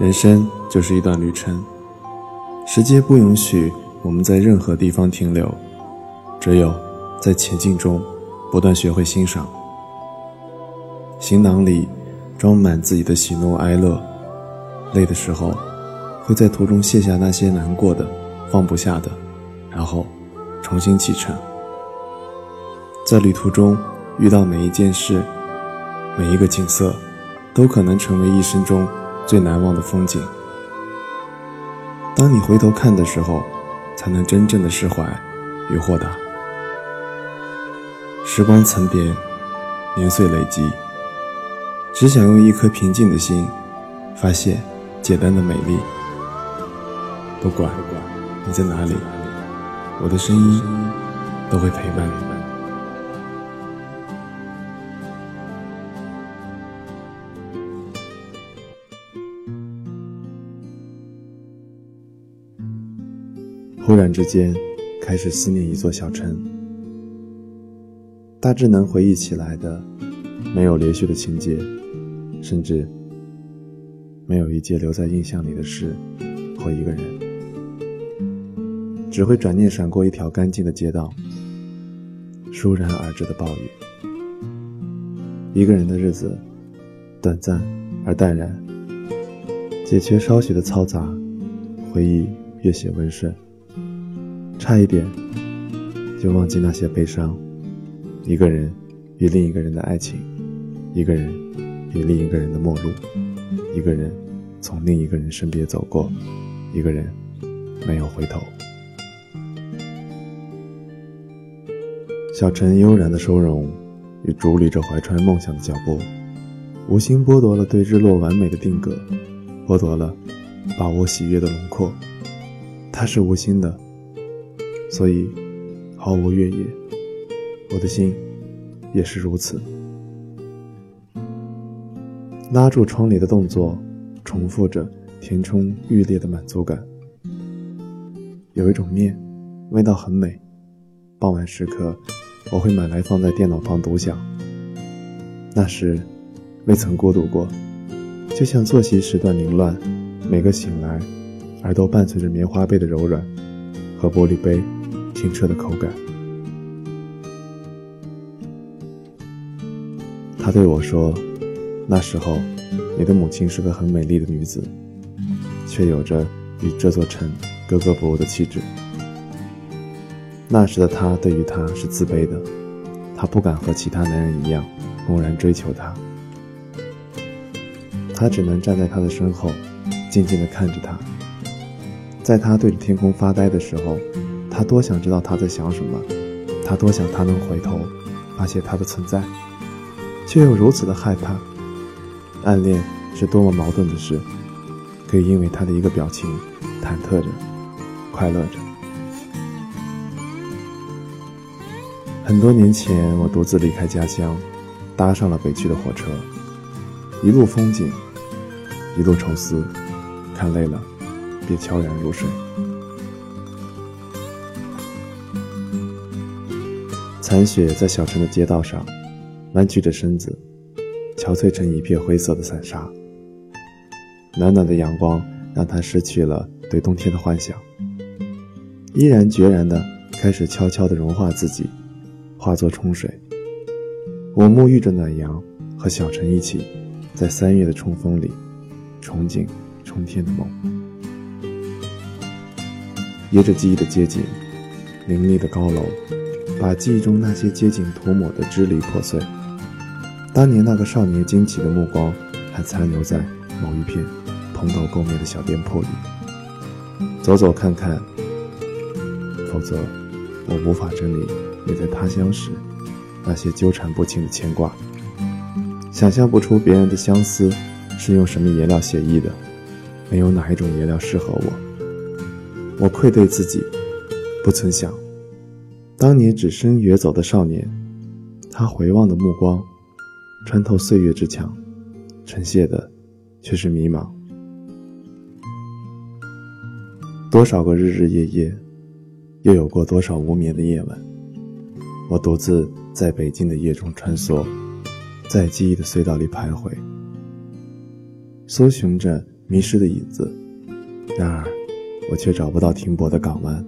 人生就是一段旅程，时间不允许我们在任何地方停留，只有在前进中不断学会欣赏。行囊里装满自己的喜怒哀乐，累的时候会在途中卸下那些难过的、放不下的，然后重新启程。在旅途中遇到每一件事、每一个景色，都可能成为一生中。最难忘的风景。当你回头看的时候，才能真正的释怀与豁达。时光层叠，年岁累积，只想用一颗平静的心，发现简单的美丽。不管你在哪里，我的声音都会陪伴你。忽然之间，开始思念一座小城。大致能回忆起来的，没有连续的情节，甚至没有一件留在印象里的事或一个人，只会转念闪过一条干净的街道，倏然而至的暴雨。一个人的日子，短暂而淡然，解决稍许的嘈杂，回忆越写温顺。差一点就忘记那些悲伤，一个人与另一个人的爱情，一个人与另一个人的陌路，一个人从另一个人身边走过，一个人没有回头。小陈悠然的收容与伫立着怀揣梦想的脚步，无心剥夺了对日落完美的定格，剥夺了把握喜悦的轮廓。他是无心的。所以，毫无怨言，我的心也是如此。拉住窗帘的动作，重复着填充欲裂的满足感。有一种面，味道很美。傍晚时刻，我会买来放在电脑旁独享。那时，未曾孤独过，就像作息时段凌乱，每个醒来，耳朵伴随着棉花被的柔软和玻璃杯。清澈的口感。他对我说：“那时候，你的母亲是个很美丽的女子，却有着与这座城格格不入的气质。那时的他对于她是自卑的，他不敢和其他男人一样公然追求她，他只能站在她的身后，静静地看着她。在他对着天空发呆的时候。”他多想知道他在想什么，他多想他能回头发现他的存在，却又如此的害怕。暗恋是多么矛盾的事，可以因为他的一个表情，忐忑着，快乐着。很多年前，我独自离开家乡，搭上了北去的火车，一路风景，一路愁思，看累了，便悄然入睡。残雪在小城的街道上弯曲着身子，憔悴成一片灰色的散沙。暖暖的阳光让他失去了对冬天的幻想，毅然决然地开始悄悄地融化自己，化作冲水。我沐浴着暖阳，和小陈一起，在三月的冲锋里，憧憬冲天的梦。沿着记忆的街景，林立的高楼。把记忆中那些街景涂抹得支离破碎，当年那个少年惊奇的目光还残留在某一片蓬头垢面的小店铺里。走走看看，否则我无法整理你在他乡时那些纠缠不清的牵挂。想象不出别人的相思是用什么颜料写意的，没有哪一种颜料适合我。我愧对自己，不曾想。当年只身远走的少年，他回望的目光，穿透岁月之墙，呈现的却是迷茫。多少个日日夜夜，又有过多少无眠的夜晚？我独自在北京的夜中穿梭，在记忆的隧道里徘徊，搜寻着迷失的影子。然而，我却找不到停泊的港湾。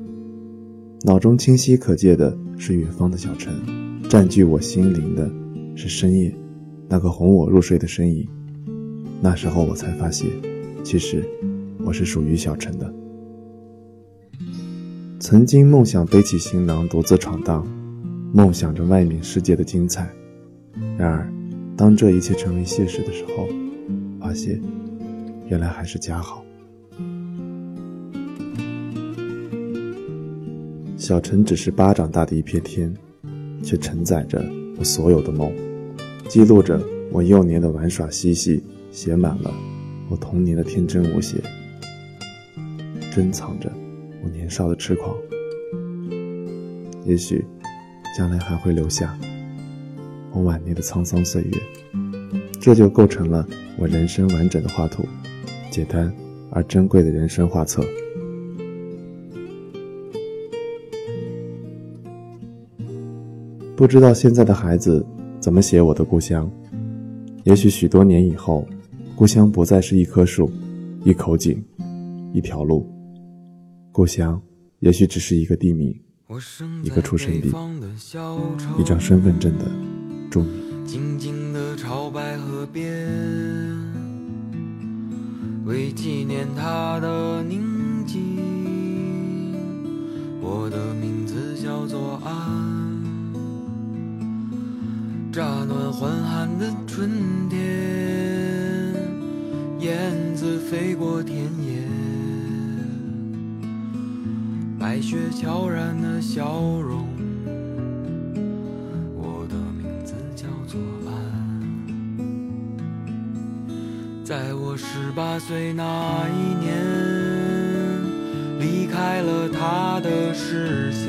脑中清晰可见的是远方的小城，占据我心灵的是深夜那个哄我入睡的身影。那时候我才发现，其实我是属于小城的。曾经梦想背起行囊独自闯荡，梦想着外面世界的精彩。然而，当这一切成为现实的时候，发现原来还是家好。小城只是巴掌大的一片天，却承载着我所有的梦，记录着我幼年的玩耍嬉戏，写满了我童年的天真无邪，珍藏着。我年少的痴狂，也许将来还会留下我晚年的沧桑岁月，这就构成了我人生完整的画图，简单而珍贵的人生画册。不知道现在的孩子怎么写我的故乡？也许许多年以后，故乡不再是一棵树、一口井、一条路。故乡也许只是一个地名，一个出生地，一张身份证的注明。静静的朝白河边，为纪念他的宁静。我的名字叫做安。乍暖还寒的春天，燕子飞过田野。白雪悄然的笑容，我的名字叫做安。在我十八岁那一年，离开了他的视线，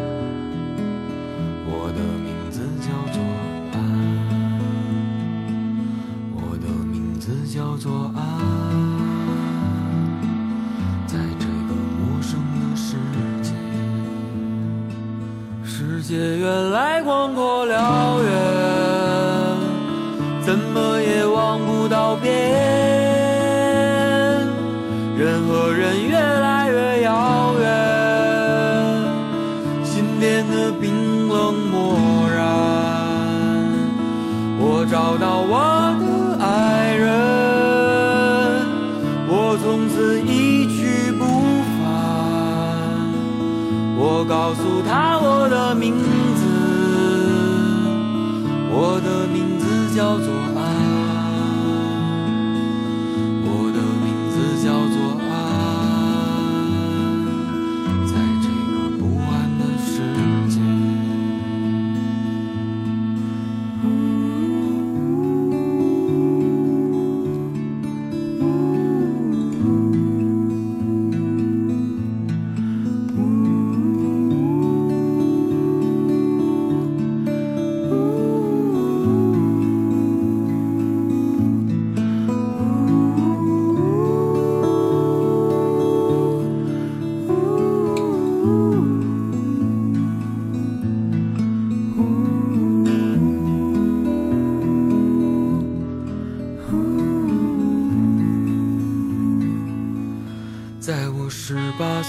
怎么也望不到边。人和人越来越遥远，心变得冰冷漠然。我找到我的爱人，我从此一去不返。我告诉他我的名字。我的名字叫做爱。我的名字叫做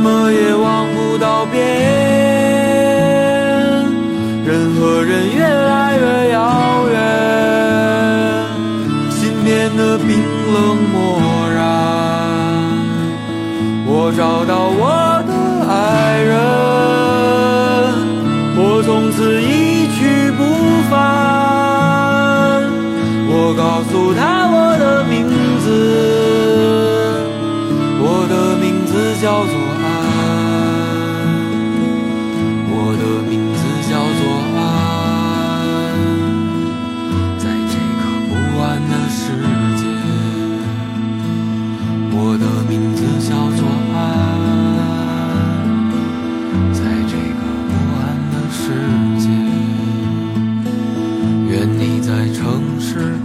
么也望不到边人和人越来名字叫做安，我的名字叫做安。在这个不安的世界，我的名字叫做安。在这个不安的世界，愿你在城市。